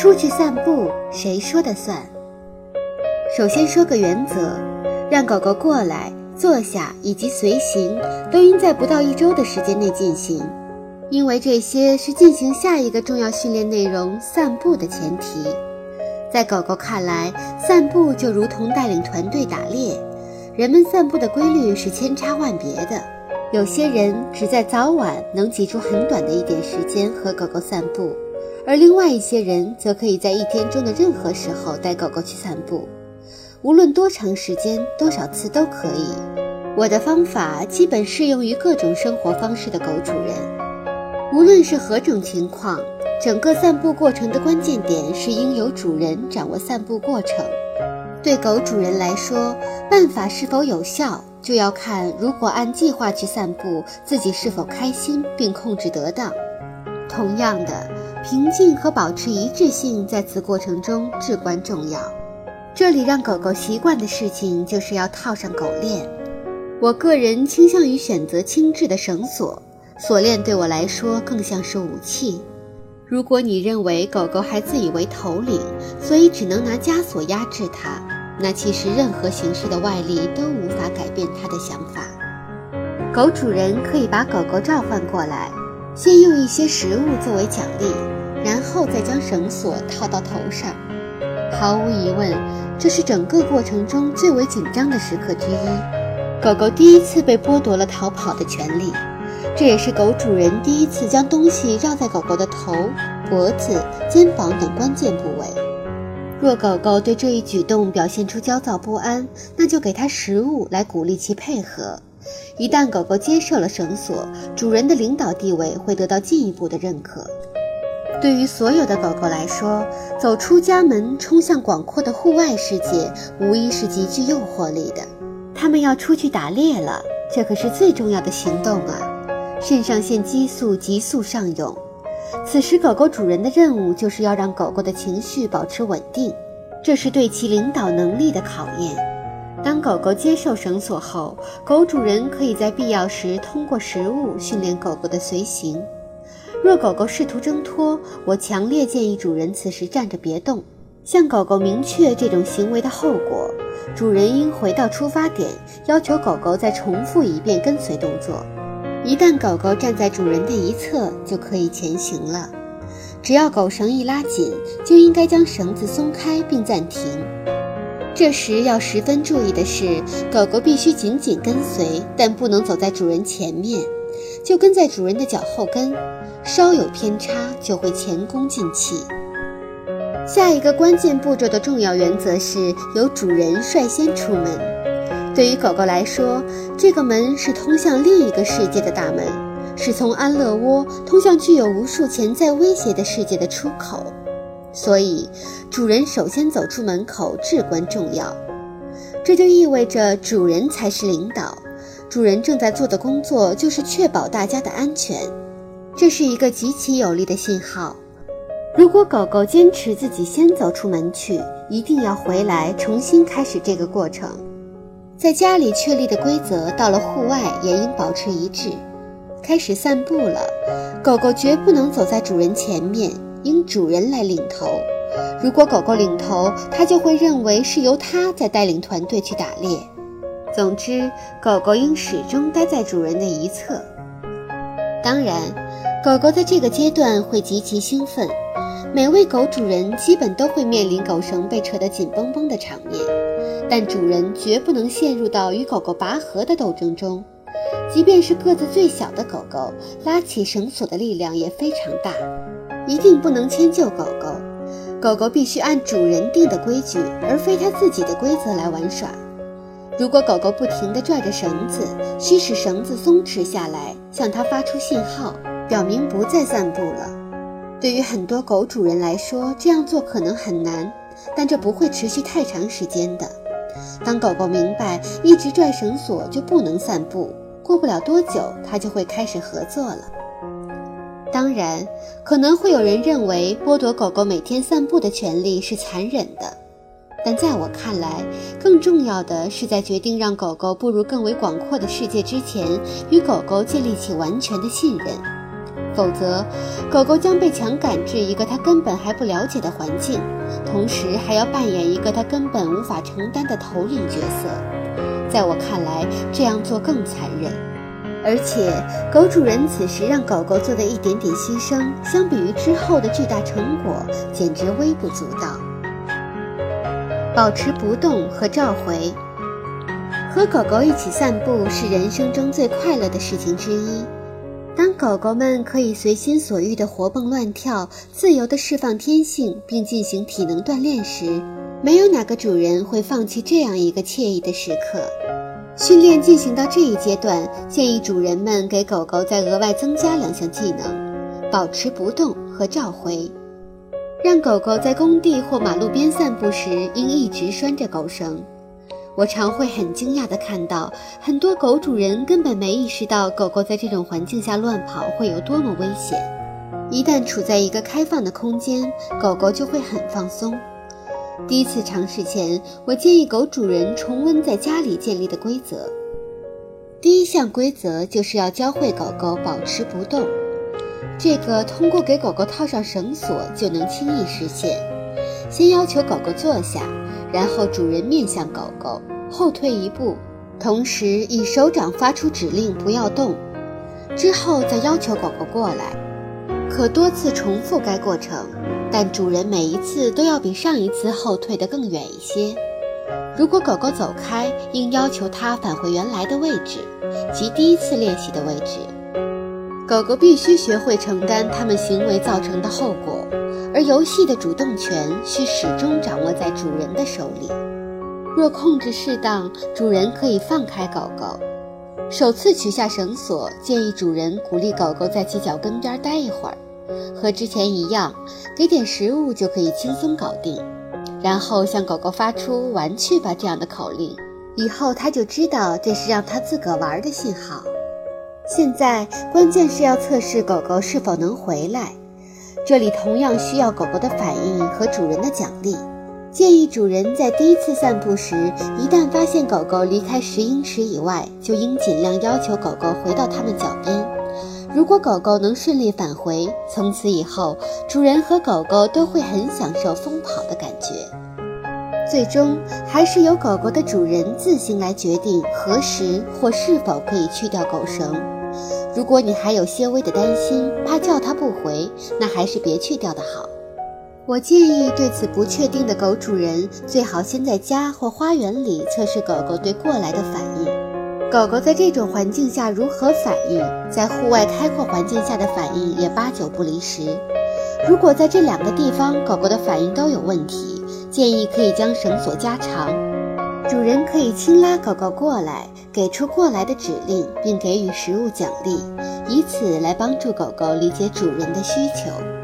出去散步，谁说的算？首先说个原则，让狗狗过来、坐下以及随行，都应在不到一周的时间内进行，因为这些是进行下一个重要训练内容——散步的前提。在狗狗看来，散步就如同带领团队打猎。人们散步的规律是千差万别的，有些人只在早晚能挤出很短的一点时间和狗狗散步，而另外一些人则可以在一天中的任何时候带狗狗去散步，无论多长时间、多少次都可以。我的方法基本适用于各种生活方式的狗主人，无论是何种情况。整个散步过程的关键点是应由主人掌握散步过程。对狗主人来说，办法是否有效，就要看如果按计划去散步，自己是否开心并控制得当。同样的，平静和保持一致性在此过程中至关重要。这里让狗狗习惯的事情就是要套上狗链。我个人倾向于选择轻质的绳索，锁链对我来说更像是武器。如果你认为狗狗还自以为头领，所以只能拿枷锁压制它，那其实任何形式的外力都无法改变它的想法。狗主人可以把狗狗召唤过来，先用一些食物作为奖励，然后再将绳索套到头上。毫无疑问，这是整个过程中最为紧张的时刻之一。狗狗第一次被剥夺了逃跑的权利。这也是狗主人第一次将东西绕在狗狗的头、脖子、肩膀等关键部位。若狗狗对这一举动表现出焦躁不安，那就给它食物来鼓励其配合。一旦狗狗接受了绳索，主人的领导地位会得到进一步的认可。对于所有的狗狗来说，走出家门，冲向广阔的户外世界，无疑是极具诱惑力的。它们要出去打猎了，这可是最重要的行动啊！肾上腺激素急速上涌，此时狗狗主人的任务就是要让狗狗的情绪保持稳定，这是对其领导能力的考验。当狗狗接受绳索后，狗主人可以在必要时通过食物训练狗狗的随行。若狗狗试图挣脱，我强烈建议主人此时站着别动，向狗狗明确这种行为的后果。主人应回到出发点，要求狗狗再重复一遍跟随动作。一旦狗狗站在主人的一侧，就可以前行了。只要狗绳一拉紧，就应该将绳子松开并暂停。这时要十分注意的是，狗狗必须紧紧跟随，但不能走在主人前面，就跟在主人的脚后跟。稍有偏差，就会前功尽弃。下一个关键步骤的重要原则是由主人率先出门。对于狗狗来说，这个门是通向另一个世界的大门，是从安乐窝通向具有无数潜在威胁的世界的出口。所以，主人首先走出门口至关重要。这就意味着主人才是领导，主人正在做的工作就是确保大家的安全。这是一个极其有力的信号。如果狗狗坚持自己先走出门去，一定要回来重新开始这个过程。在家里确立的规则，到了户外也应保持一致。开始散步了，狗狗绝不能走在主人前面，应主人来领头。如果狗狗领头，它就会认为是由它在带领团队去打猎。总之，狗狗应始终待在主人的一侧。当然，狗狗在这个阶段会极其兴奋。每位狗主人基本都会面临狗绳被扯得紧绷绷的场面，但主人绝不能陷入到与狗狗拔河的斗争中。即便是个子最小的狗狗，拉起绳索的力量也非常大，一定不能迁就狗狗。狗狗必须按主人定的规矩，而非它自己的规则来玩耍。如果狗狗不停地拽着绳子，需使绳子松弛下来，向它发出信号，表明不再散步了。对于很多狗主人来说，这样做可能很难，但这不会持续太长时间的。当狗狗明白一直拽绳索就不能散步，过不了多久，它就会开始合作了。当然，可能会有人认为剥夺狗狗每天散步的权利是残忍的，但在我看来，更重要的是在决定让狗狗步入更为广阔的世界之前，与狗狗建立起完全的信任。否则，狗狗将被强赶至一个它根本还不了解的环境，同时还要扮演一个它根本无法承担的头领角色。在我看来，这样做更残忍。而且，狗主人此时让狗狗做的一点点牺牲，相比于之后的巨大成果，简直微不足道。保持不动和召回，和狗狗一起散步是人生中最快乐的事情之一。当狗狗们可以随心所欲地活蹦乱跳，自由地释放天性，并进行体能锻炼时，没有哪个主人会放弃这样一个惬意的时刻。训练进行到这一阶段，建议主人们给狗狗再额外增加两项技能：保持不动和召回。让狗狗在工地或马路边散步时，应一直拴着狗绳。我常会很惊讶地看到，很多狗主人根本没意识到狗狗在这种环境下乱跑会有多么危险。一旦处在一个开放的空间，狗狗就会很放松。第一次尝试前，我建议狗主人重温在家里建立的规则。第一项规则就是要教会狗狗保持不动。这个通过给狗狗套上绳索就能轻易实现。先要求狗狗坐下，然后主人面向狗狗后退一步，同时以手掌发出指令不要动，之后再要求狗狗过来，可多次重复该过程，但主人每一次都要比上一次后退得更远一些。如果狗狗走开，应要求它返回原来的位置，即第一次练习的位置。狗狗必须学会承担它们行为造成的后果，而游戏的主动权需始终掌握在主人的手里。若控制适当，主人可以放开狗狗。首次取下绳索，建议主人鼓励狗狗在其脚跟边待一会儿，和之前一样，给点食物就可以轻松搞定。然后向狗狗发出“玩去吧”这样的口令，以后它就知道这是让它自个玩的信号。现在关键是要测试狗狗是否能回来，这里同样需要狗狗的反应和主人的奖励。建议主人在第一次散步时，一旦发现狗狗离开十英尺以外，就应尽量要求狗狗回到它们脚边。如果狗狗能顺利返回，从此以后，主人和狗狗都会很享受疯跑的感觉。最终还是由狗狗的主人自行来决定何时或是否可以去掉狗绳。如果你还有些微的担心，怕叫它不回，那还是别去掉的好。我建议对此不确定的狗主人，最好先在家或花园里测试狗狗对过来的反应。狗狗在这种环境下如何反应，在户外开阔环境下的反应也八九不离十。如果在这两个地方狗狗的反应都有问题，建议可以将绳索加长。主人可以轻拉狗狗过来，给出过来的指令，并给予食物奖励，以此来帮助狗狗理解主人的需求。